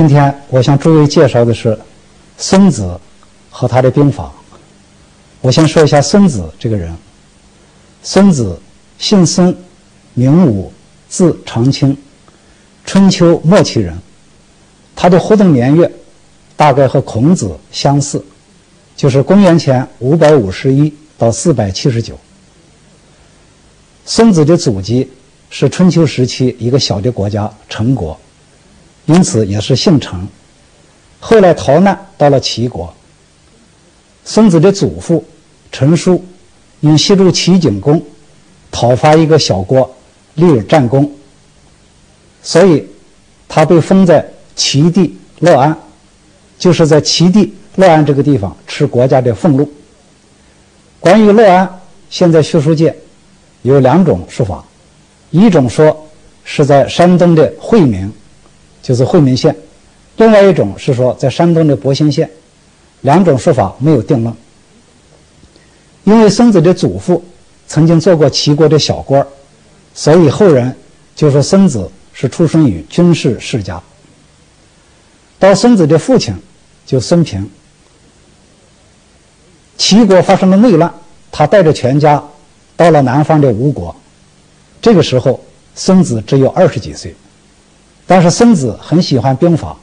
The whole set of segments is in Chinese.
今天我向诸位介绍的是孙子和他的兵法。我先说一下孙子这个人。孙子姓孙，名武，字长卿，春秋末期人。他的活动年月大概和孔子相似，就是公元前五百五十一到四百七十九。孙子的祖籍是春秋时期一个小的国家陈国。因此也是姓陈，后来逃难到了齐国。孙子的祖父陈叔因协助齐景公讨伐一个小国，立了战功，所以他被封在齐地乐安，就是在齐地乐安这个地方吃国家的俸禄。关于乐安，现在学术界有两种说法，一种说是在山东的惠民。就是惠民县，另外一种是说在山东的博兴县，两种说法没有定论。因为孙子的祖父曾经做过齐国的小官所以后人就说孙子是出生于军事世家。到孙子的父亲就孙平，齐国发生了内乱，他带着全家到了南方的吴国，这个时候孙子只有二十几岁。但是孙子很喜欢兵法，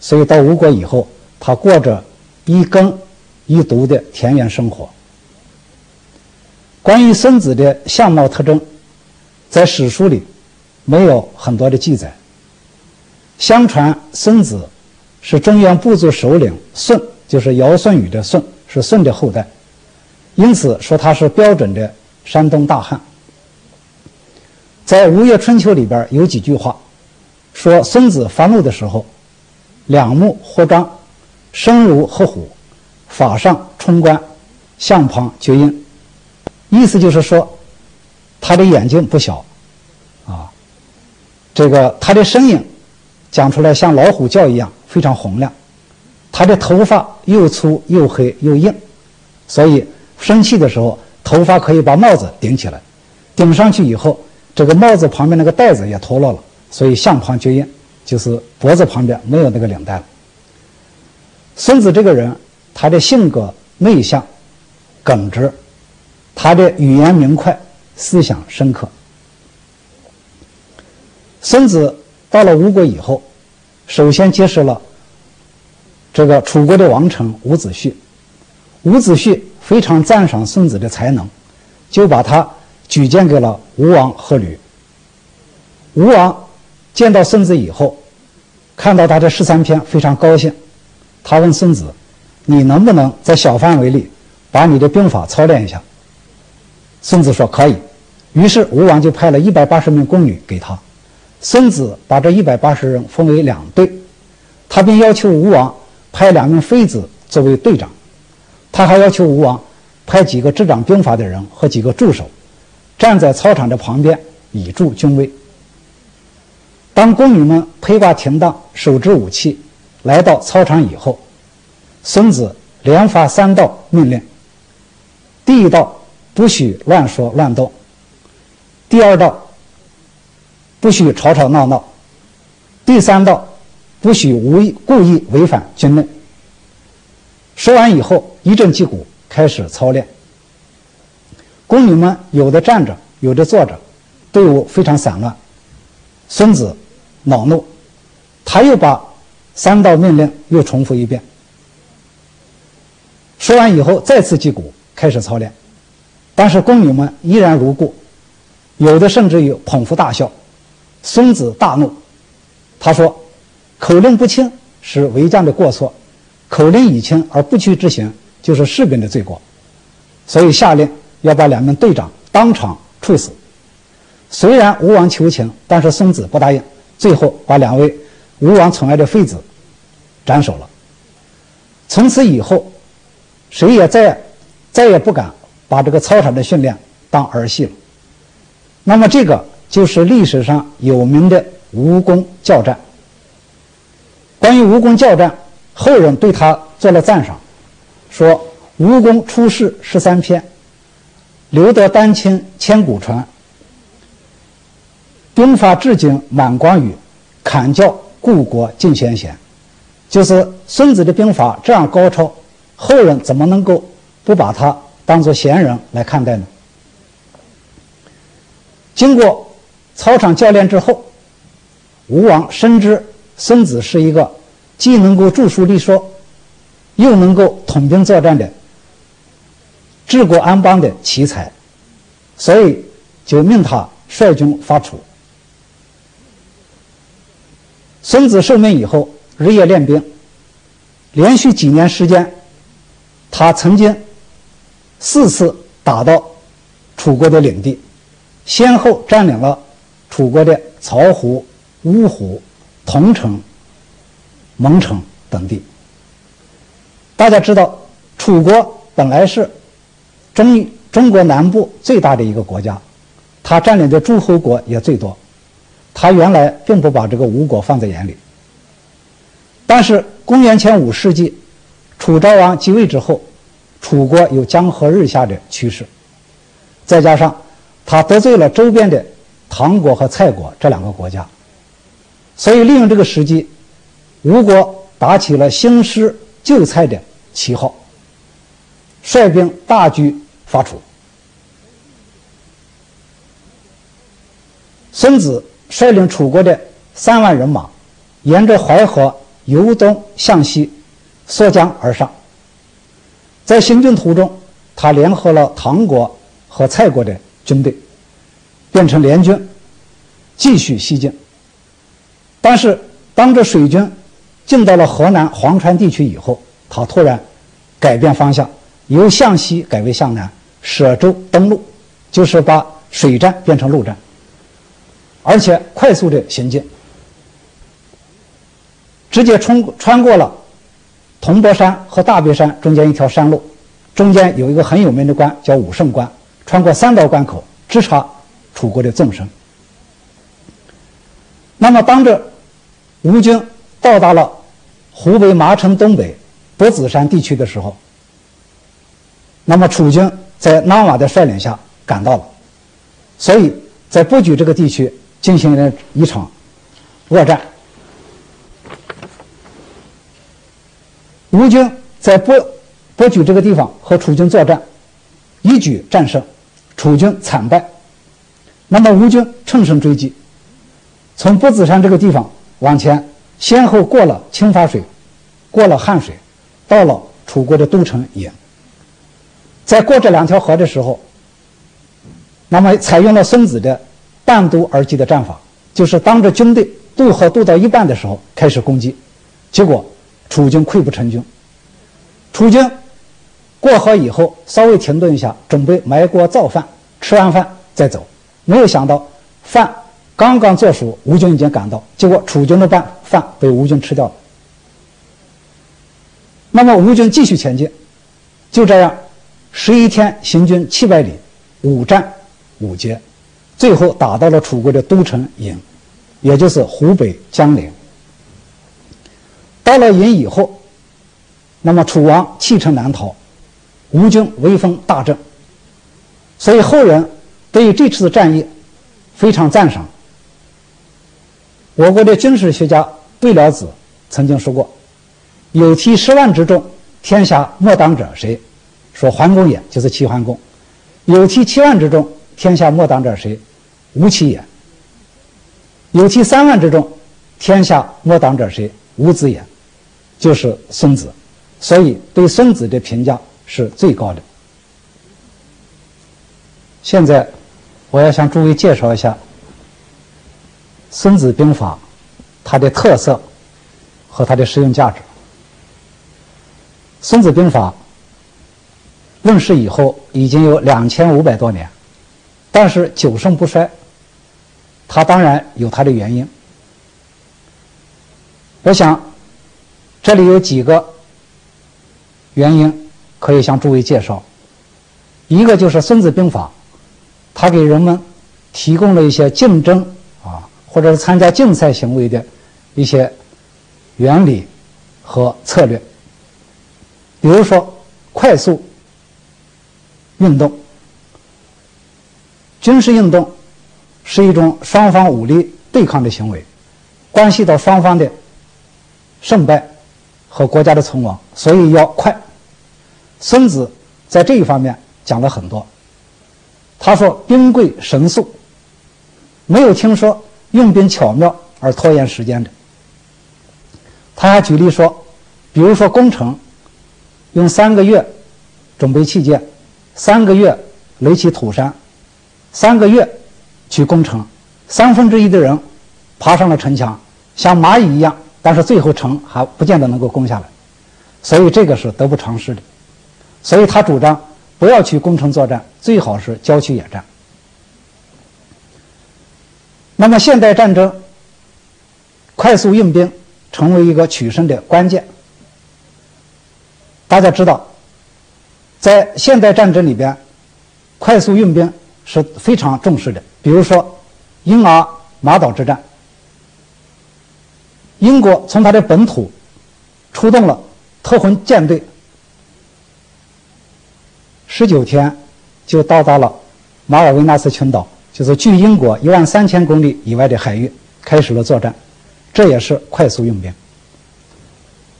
所以到吴国以后，他过着一耕一读的田园生活。关于孙子的相貌特征，在史书里没有很多的记载。相传孙子是中原部族首领舜，就是尧舜禹的舜，是舜的后代，因此说他是标准的山东大汉。在《吴越春秋》里边有几句话。说孙子发怒的时候，两目豁张，声如鹤虎，法上冲冠，相旁绝音。意思就是说，他的眼睛不小，啊，这个他的声音讲出来像老虎叫一样，非常洪亮。他的头发又粗又黑又硬，所以生气的时候，头发可以把帽子顶起来，顶上去以后，这个帽子旁边那个带子也脱落了。所以相旁绝音，就是脖子旁边没有那个领带了。孙子这个人，他的性格内向、耿直，他的语言明快，思想深刻。孙子到了吴国以后，首先结识了这个楚国的王臣伍子胥。伍子胥非常赞赏孙子的才能，就把他举荐给了吴王阖闾。吴王。见到孙子以后，看到他这十三篇，非常高兴。他问孙子：“你能不能在小范围里把你的兵法操练一下？”孙子说：“可以。”于是吴王就派了一百八十名宫女给他。孙子把这一百八十人分为两队，他并要求吴王派两名妃子作为队长。他还要求吴王派几个执掌兵法的人和几个助手，站在操场的旁边以助军威。当宫女们披挂停当，手执武器，来到操场以后，孙子连发三道命令：第一道，不许乱说乱动；第二道，不许吵吵闹闹；第三道，不许无意故意违反军令。说完以后，一阵击鼓，开始操练。宫女们有的站着，有的坐着，队伍非常散乱。孙子。恼怒，他又把三道命令又重复一遍。说完以后，再次击鼓，开始操练。但是宫女们依然如故，有的甚至于捧腹大笑。孙子大怒，他说：“口令不清是为将的过错，口令已清而不去执行，就是士兵的罪过。所以下令要把两名队长当场处死。”虽然吴王求情，但是孙子不答应。最后把两位吴王宠爱的妃子斩首了。从此以后，谁也再再也不敢把这个操场的训练当儿戏了。那么，这个就是历史上有名的吴宫教战。关于吴宫教战，后人对他做了赞赏，说：“吴宫出世十三篇，留得丹青千古传。”兵法至今满广宇，砍教故国尽先贤。就是孙子的兵法这样高超，后人怎么能够不把他当做贤人来看待呢？经过操场教练之后，吴王深知孙子是一个既能够著书立说，又能够统兵作战的治国安邦的奇才，所以就命他率军伐楚。孙子受命以后，日夜练兵。连续几年时间，他曾经四次打到楚国的领地，先后占领了楚国的曹胡、芜湖、桐城、蒙城等地。大家知道，楚国本来是中中国南部最大的一个国家，他占领的诸侯国也最多。他原来并不把这个吴国放在眼里，但是公元前五世纪，楚昭王继位之后，楚国有江河日下的趋势，再加上他得罪了周边的唐国和蔡国这两个国家，所以利用这个时机，吴国打起了兴师救蔡的旗号，率兵大举伐楚。孙子。率领楚国的三万人马，沿着淮河由东向西溯江而上。在行军途中，他联合了唐国和蔡国的军队，变成联军，继续西进。但是，当这水军进到了河南潢川地区以后，他突然改变方向，由向西改为向南，舍舟登陆，就是把水战变成陆战。而且快速的行进，直接冲穿过了铜钵山和大别山中间一条山路，中间有一个很有名的关叫武胜关，穿过三道关口，直插楚国的纵深。那么，当着吴军到达了湖北麻城东北博子山地区的时候，那么楚军在拉瓦的率领下赶到了，所以在布局这个地区。进行了一场恶战，吴军在博博举这个地方和楚军作战，一举战胜，楚军惨败。那么吴军乘胜追击，从博子山这个地方往前，先后过了清发水，过了汉水，到了楚国的都城郢。在过这两条河的时候，那么采用了孙子的。半渡而击的战法，就是当着军队渡河渡到一半的时候开始攻击，结果楚军溃不成军。楚军过河以后稍微停顿一下，准备埋锅造饭，吃完饭再走。没有想到饭刚刚做熟，吴军已经赶到，结果楚军的饭饭被吴军吃掉了。那么吴军继续前进，就这样十一天行军七百里，五战五捷。最后打到了楚国的都城郢，也就是湖北江陵。到了郢以后，那么楚王弃城南逃，吴军威风大振，所以后人对于这次战役非常赞赏。我国的军事学家魏了子曾经说过：“有其十万之众，天下莫当者谁？”说桓公也，就是齐桓公。有其七万之众，天下莫当者谁？吴起也，有其三万之众，天下莫当者谁？无子也，就是孙子，所以对孙子的评价是最高的。现在，我要向诸位介绍一下《孙子兵法》它的特色和它的实用价值。《孙子兵法》问世以后已经有两千五百多年，但是久盛不衰。它当然有它的原因，我想这里有几个原因可以向诸位介绍。一个就是《孙子兵法》，它给人们提供了一些竞争啊，或者是参加竞赛行为的一些原理和策略。比如说，快速运动、军事运动。是一种双方武力对抗的行为，关系到双方的胜败和国家的存亡，所以要快。孙子在这一方面讲了很多。他说：“兵贵神速，没有听说用兵巧妙而拖延时间的。”他还举例说，比如说攻城，用三个月准备器械，三个月垒起土山，三个月去攻城，三分之一的人爬上了城墙，像蚂蚁一样，但是最后城还不见得能够攻下来，所以这个是得不偿失的。所以他主张。不要去攻城作战，最好是郊区野战。那么，现代战争快速用兵成为一个取胜的关键。大家知道，在现代战争里边，快速用兵是非常重视的。比如说，英阿马岛之战，英国从它的本土出动了特混舰队。十九天就到达了马尔维纳斯群岛，就是距英国一万三千公里以外的海域，开始了作战。这也是快速用兵。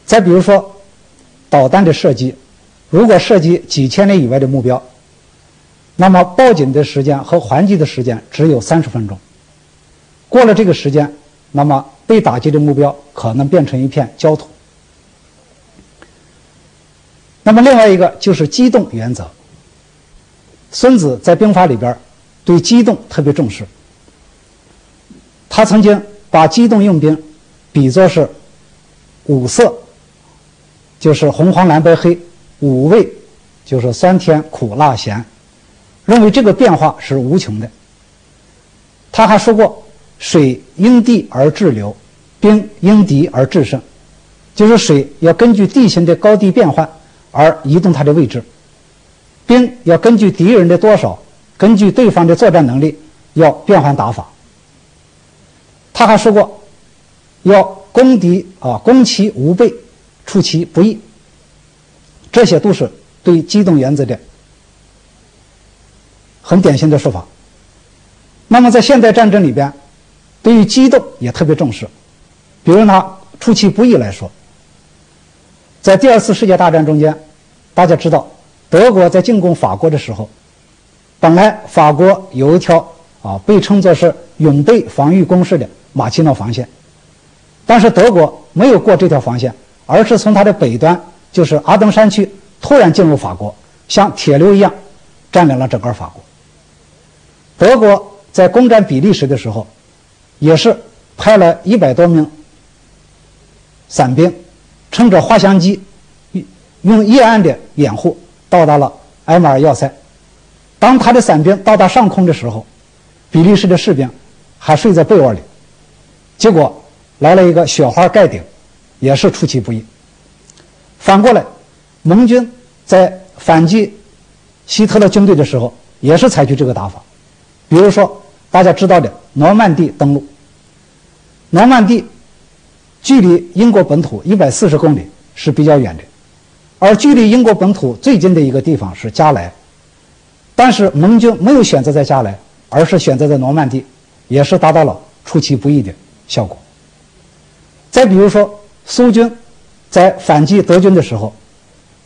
再比如说，导弹的射击，如果射击几千里以外的目标，那么报警的时间和还击的时间只有三十分钟。过了这个时间，那么被打击的目标可能变成一片焦土。那么另外一个就是机动原则。孙子在兵法里边对机动特别重视。他曾经把机动用兵比作是五色，就是红黄蓝白黑五味，就是酸甜苦辣咸，认为这个变化是无穷的。他还说过：“水因地而制流，兵因敌而制胜。”就是水要根据地形的高低变换而移动它的位置。兵要根据敌人的多少，根据对方的作战能力，要变换打法。他还说过，要攻敌啊，攻其无备，出其不意。这些都是对机动原则的很典型的说法。那么在现代战争里边，对于机动也特别重视。比如拿出其不意来说，在第二次世界大战中间，大家知道。德国在进攻法国的时候，本来法国有一条啊被称作是永备防御工事的马奇诺防线，但是德国没有过这条防线，而是从它的北端，就是阿登山区，突然进入法国，像铁流一样占领了整个法国。德国在攻占比利时的时候，也是派了一百多名伞兵，乘着滑翔机，用夜暗的掩护。到达了埃马尔要塞，当他的伞兵到达上空的时候，比利时的士兵还睡在被窝里，结果来了一个雪花盖顶，也是出其不意。反过来，盟军在反击希特勒军队的时候，也是采取这个打法。比如说大家知道的诺曼底登陆，诺曼底距离英国本土一百四十公里是比较远的。而距离英国本土最近的一个地方是加莱，但是盟军没有选择在加莱，而是选择在诺曼底，也是达到了出其不意的效果。再比如说，苏军在反击德军的时候，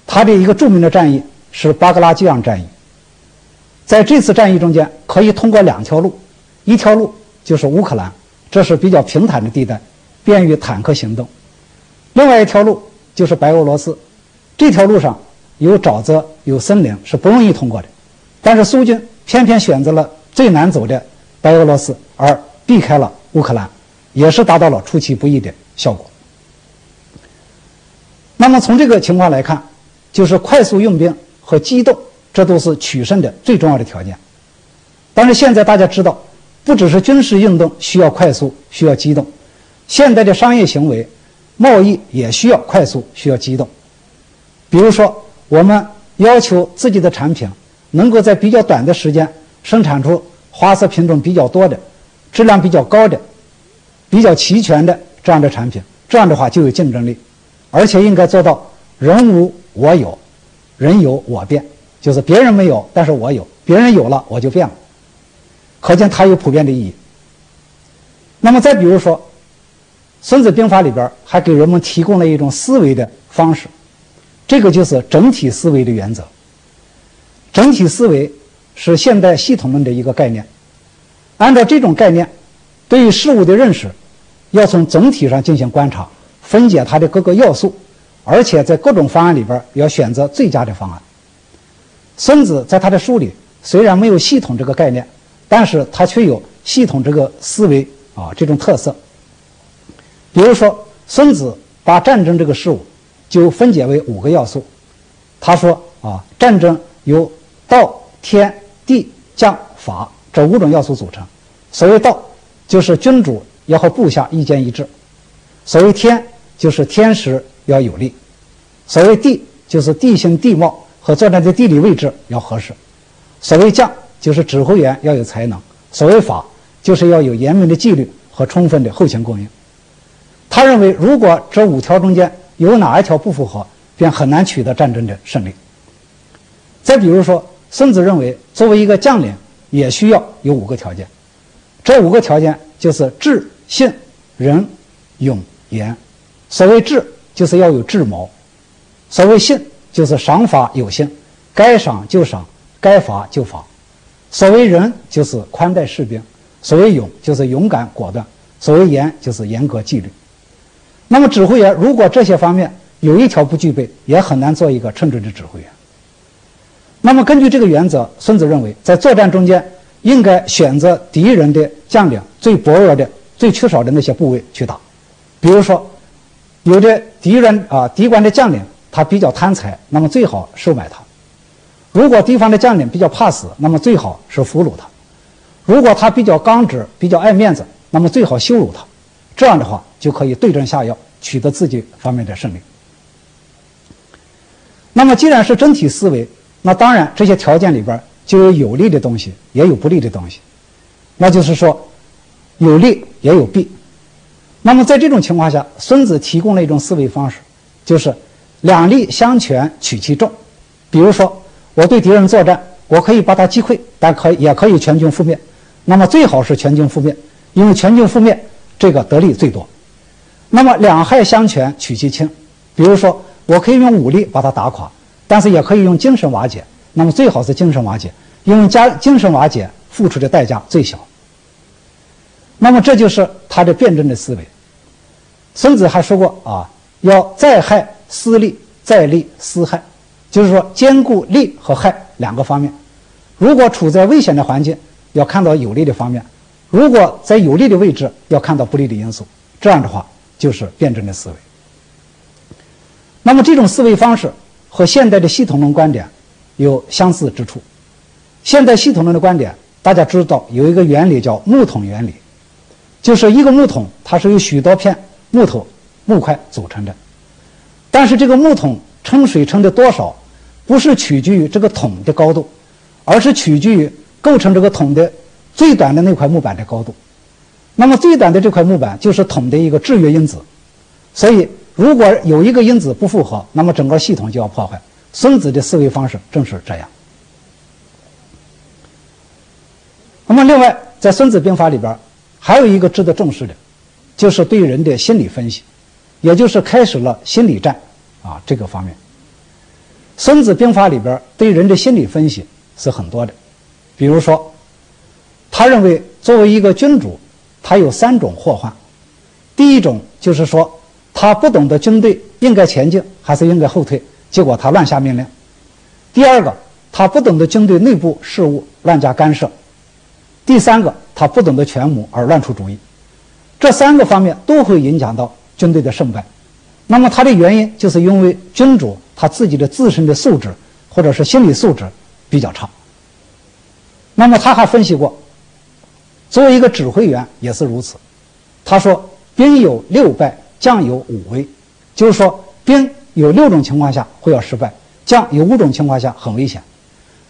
他的一个著名的战役是巴格拉基昂战役。在这次战役中间，可以通过两条路，一条路就是乌克兰，这是比较平坦的地带，便于坦克行动；另外一条路就是白俄罗斯。这条路上有沼泽、有森林，是不容易通过的。但是苏军偏偏选择了最难走的白俄罗斯，而避开了乌克兰，也是达到了出其不意的效果。那么从这个情况来看，就是快速用兵和机动，这都是取胜的最重要的条件。但是现在大家知道，不只是军事运动需要快速、需要机动，现代的商业行为、贸易也需要快速、需要机动。比如说，我们要求自己的产品能够在比较短的时间生产出花色品种比较多的、质量比较高的、比较齐全的这样的产品，这样的话就有竞争力，而且应该做到人无我有，人有我变，就是别人没有，但是我有；别人有了，我就变了。可见它有普遍的意义。那么再比如说，《孙子兵法》里边还给人们提供了一种思维的方式。这个就是整体思维的原则。整体思维是现代系统论的一个概念。按照这种概念，对于事物的认识，要从总体上进行观察，分解它的各个要素，而且在各种方案里边要选择最佳的方案。孙子在他的书里虽然没有系统这个概念，但是他却有系统这个思维啊这种特色。比如说，孙子把战争这个事物就分解为五个要素。他说啊，战争由道、天、地、将、法这五种要素组成。所谓道，就是君主要和部下意见一致；所谓天，就是天时要有利；所谓地，就是地形地貌和作战的地理位置要合适；所谓将，就是指挥员要有才能；所谓法，就是要有严明的纪律和充分的后勤供应。他认为，如果这五条中间有哪一条不符合，便很难取得战争的胜利。再比如说，孙子认为，作为一个将领，也需要有五个条件。这五个条件就是智、信、仁、勇、严。所谓智，就是要有智谋；所谓信，就是赏罚有信，该赏就赏，该罚就罚；所谓仁，就是宽待士兵；所谓勇，就是勇敢果断；所谓严，就是严格纪律。那么，指挥员如果这些方面有一条不具备，也很难做一个称职的指挥员。那么，根据这个原则，孙子认为，在作战中间应该选择敌人的将领最薄弱的、最缺少的那些部位去打。比如说，有的敌人啊，敌官的将领他比较贪财，那么最好收买他；如果敌方的将领比较怕死，那么最好是俘虏他；如果他比较刚直、比较爱面子，那么最好羞辱他。这样的话。就可以对症下药，取得自己方面的胜利。那么，既然是整体思维，那当然这些条件里边就有有利的东西，也有不利的东西。那就是说，有利也有弊。那么在这种情况下，孙子提供了一种思维方式，就是两利相权取其重。比如说，我对敌人作战，我可以把他击溃，但可也可以全军覆灭。那么最好是全军覆灭，因为全军覆灭这个得利最多。那么两害相权取其轻，比如说我可以用武力把他打垮，但是也可以用精神瓦解。那么最好是精神瓦解，因为加精神瓦解付出的代价最小。那么这就是他的辩证的思维。孙子还说过啊，要再害思利，再利思害，就是说兼顾利和害两个方面。如果处在危险的环境，要看到有利的方面；如果在有利的位置，要看到不利的因素。这样的话。就是辩证的思维。那么这种思维方式和现代的系统论观点有相似之处。现代系统论的观点，大家知道有一个原理叫木桶原理，就是一个木桶，它是由许多片木头木块组成的。但是这个木桶盛水盛的多少，不是取决于这个桶的高度，而是取决于构成这个桶的最短的那块木板的高度。那么最短的这块木板就是桶的一个制约因子，所以如果有一个因子不符合，那么整个系统就要破坏。孙子的思维方式正是这样。那么另外，在《孙子兵法》里边还有一个值得重视的，就是对人的心理分析，也就是开始了心理战啊这个方面。《孙子兵法》里边对人的心理分析是很多的，比如说，他认为作为一个君主。他有三种祸患，第一种就是说，他不懂得军队应该前进还是应该后退，结果他乱下命令；第二个，他不懂得军队内部事务，乱加干涉；第三个，他不懂得权谋而乱出主意。这三个方面都会影响到军队的胜败。那么，他的原因就是因为君主他自己的自身的素质或者是心理素质比较差。那么，他还分析过。作为一个指挥员也是如此，他说：“兵有六败，将有五危。”就是说，兵有六种情况下会要失败，将有五种情况下很危险。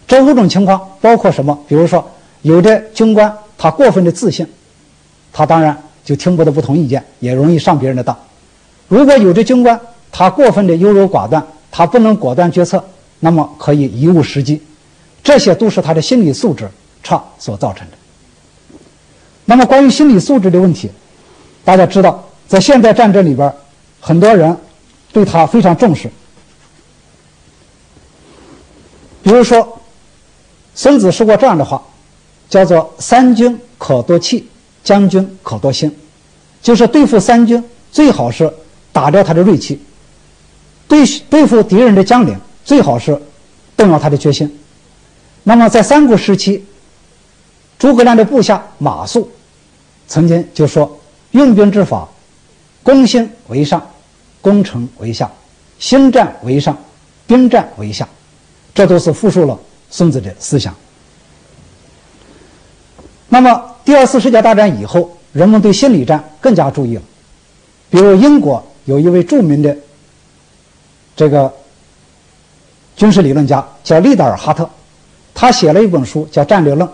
这五种情况包括什么？比如说，有的军官他过分的自信，他当然就听不得不同意见，也容易上别人的当；如果有的军官他过分的优柔寡断，他不能果断决策，那么可以贻误时机。这些都是他的心理素质差所造成的。那么，关于心理素质的问题，大家知道，在现代战争里边，很多人对他非常重视。比如说，孙子说过这样的话，叫做“三军可夺气，将军可夺心”，就是对付三军最好是打掉他的锐气，对对付敌人的将领最好是动摇他的决心。那么在三国时期，诸葛亮的部下马谡曾经就说：“用兵之法，攻心为上，攻城为下，心战为上，兵战为下。”这都是复述了孙子的思想。那么，第二次世界大战以后，人们对心理战更加注意了。比如，英国有一位著名的这个军事理论家叫利德尔哈特，他写了一本书叫《战略论》。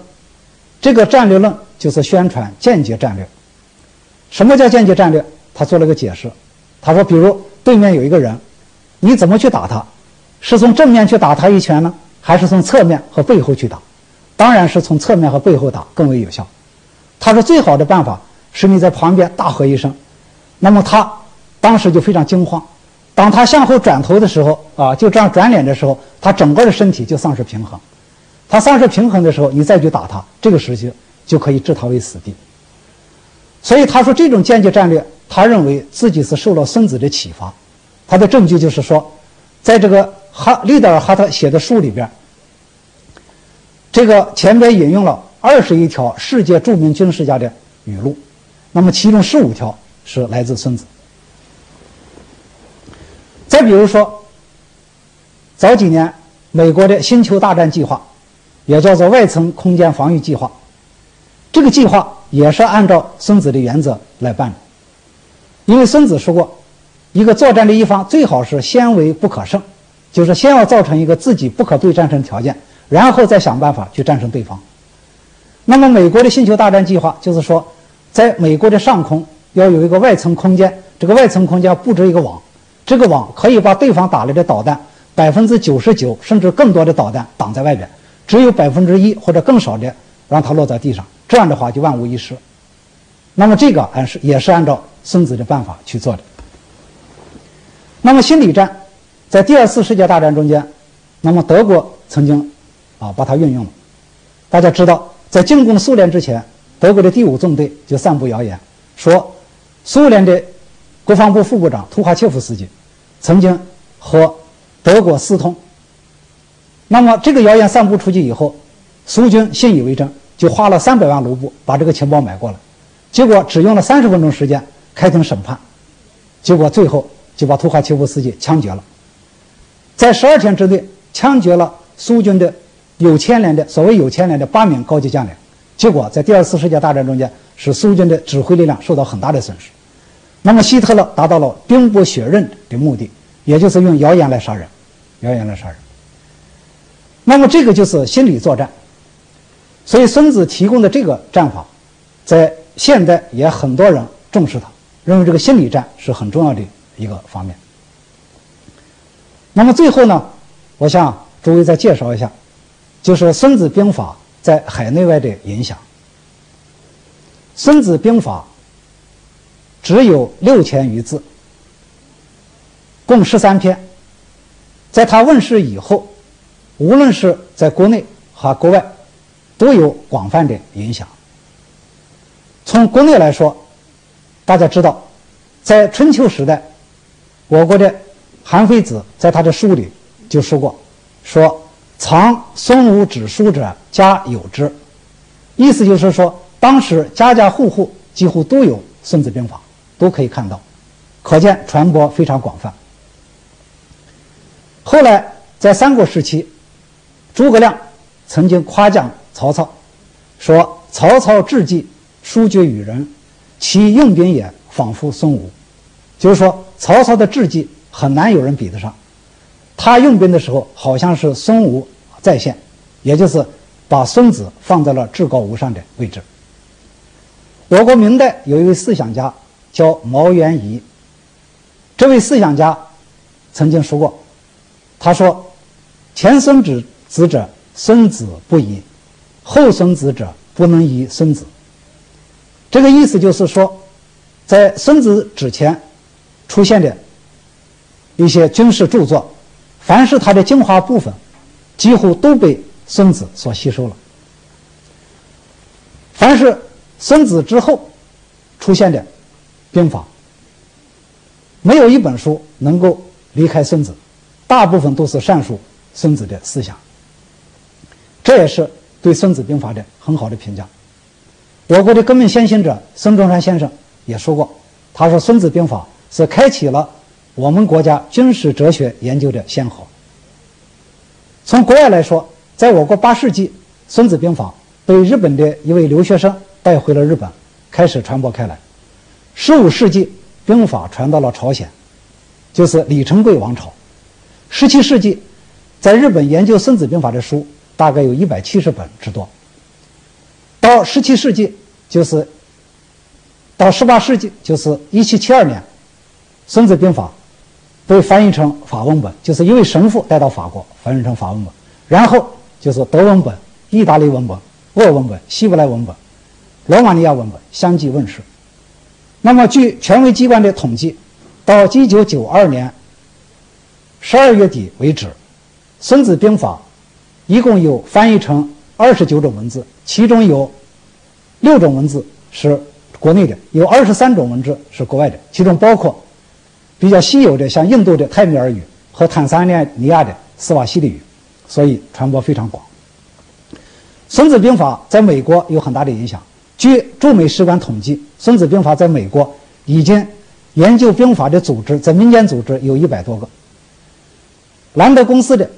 这个战略论就是宣传间接战略。什么叫间接战略？他做了个解释。他说：“比如对面有一个人，你怎么去打他？”是从正面去打他一拳呢，还是从侧面和背后去打？当然是从侧面和背后打更为有效。他说最好的办法是你在旁边大喝一声，那么他当时就非常惊慌。当他向后转头的时候，啊，就这样转脸的时候，他整个的身体就丧失平衡。他丧失平衡的时候，你再去打他，这个时期就可以置他为死地。所以他说这种间接战略，他认为自己是受了孙子的启发。他的证据就是说，在这个。哈利德尔哈特写的书里边，这个前边引用了二十一条世界著名军事家的语录，那么其中十五条是来自孙子。再比如说，早几年美国的星球大战计划，也叫做外层空间防御计划，这个计划也是按照孙子的原则来办的，因为孙子说过，一个作战的一方最好是先为不可胜。就是先要造成一个自己不可被战胜条件，然后再想办法去战胜对方。那么，美国的星球大战计划就是说，在美国的上空要有一个外层空间，这个外层空间布置一个网，这个网可以把对方打来的导弹百分之九十九甚至更多的导弹挡在外边，只有百分之一或者更少的让它落在地上，这样的话就万无一失。那么，这个按是也是按照孙子的办法去做的。那么，心理战。在第二次世界大战中间，那么德国曾经啊把它运用了。大家知道，在进攻苏联之前，德国的第五纵队就散布谣言，说苏联的国防部副部长图哈切夫斯基曾经和德国私通。那么这个谣言散布出去以后，苏军信以为真，就花了三百万卢布把这个情报买过来，结果只用了三十分钟时间开庭审判，结果最后就把图哈切夫斯基枪决了。在十二天之内，枪决了苏军的有牵连的所谓有牵连的八名高级将领，结果在第二次世界大战中间，使苏军的指挥力量受到很大的损失。那么希特勒达到了兵不血刃的目的，也就是用谣言来杀人，谣言来杀人。那么这个就是心理作战。所以孙子提供的这个战法，在现代也很多人重视它，认为这个心理战是很重要的一个方面。那么最后呢，我向诸位再介绍一下，就是《孙子兵法》在海内外的影响。《孙子兵法》只有六千余字，共十三篇。在他问世以后，无论是在国内和国外，都有广泛的影响。从国内来说，大家知道，在春秋时代，我国的。韩非子在他的书里就说过：“说藏孙武之书者，家有之。”意思就是说，当时家家户户几乎都有《孙子兵法》，都可以看到，可见传播非常广泛。后来在三国时期，诸葛亮曾经夸奖曹操，说：“曹操智计，书绝与人，其用兵也，仿佛孙武。”就是说，曹操的智计。很难有人比得上，他用兵的时候好像是孙武在线，也就是把孙子放在了至高无上的位置。我国明代有一位思想家叫毛元仪，这位思想家曾经说过，他说：“前孙子子者，孙子不疑；后孙子者，不能疑孙子。”这个意思就是说，在孙子之前出现的。一些军事著作，凡是他的精华部分，几乎都被孙子所吸收了。凡是孙子之后出现的兵法，没有一本书能够离开孙子，大部分都是阐述孙子的思想。这也是对《孙子兵法》的很好的评价。我国的革命先行者孙中山先生也说过，他说《孙子兵法》是开启了我们国家军事哲学研究的先河。从国外来说，在我国八世纪，《孙子兵法》。被日本的一位留学生带回了日本，开始传播开来。十五世纪，兵法传到了朝鲜，就是李成桂王朝。十七世纪，在日本研究《孙子兵法》的书大概有一百七十本之多。到十七世纪，就是到十八世纪，就是一七七二年，《孙子兵法》被翻译成法文本，就是一位神父带到法国翻译成法文本，然后就是德文本、意大利文本。俄文本、希伯来文本、罗马尼亚文本相继问世。那么，据权威机关的统计，到一九九二年十二月底为止，《孙子兵法》一共有翻译成二十九种文字，其中有六种文字是国内的，有二十三种文字是国外的，其中包括比较稀有的像印度的泰米尔语和坦桑尼亚的斯瓦希里语，所以传播非常广。《孙子兵法》在美国有很大的影响。据驻美使馆统计，《孙子兵法》在美国已经研究兵法的组织，在民间组织有一百多个。兰德公司的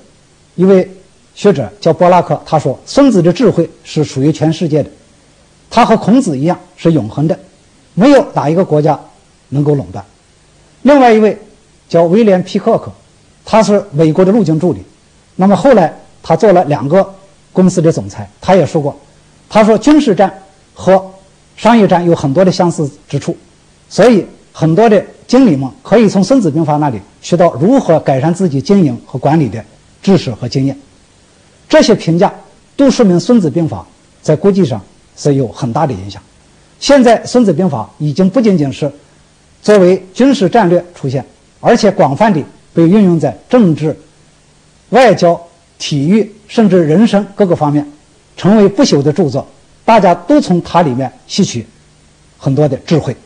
一位学者叫波拉克，他说：“孙子的智慧是属于全世界的，他和孔子一样是永恒的，没有哪一个国家能够垄断。”另外一位叫威廉皮克克，他是美国的陆军助理，那么后来他做了两个。公司的总裁，他也说过，他说军事战和商业战有很多的相似之处，所以很多的经理们可以从《孙子兵法》那里学到如何改善自己经营和管理的知识和经验。这些评价都说明《孙子兵法》在国际上是有很大的影响。现在，《孙子兵法》已经不仅仅是作为军事战略出现，而且广泛地被运用在政治、外交。体育甚至人生各个方面，成为不朽的著作，大家都从它里面吸取很多的智慧。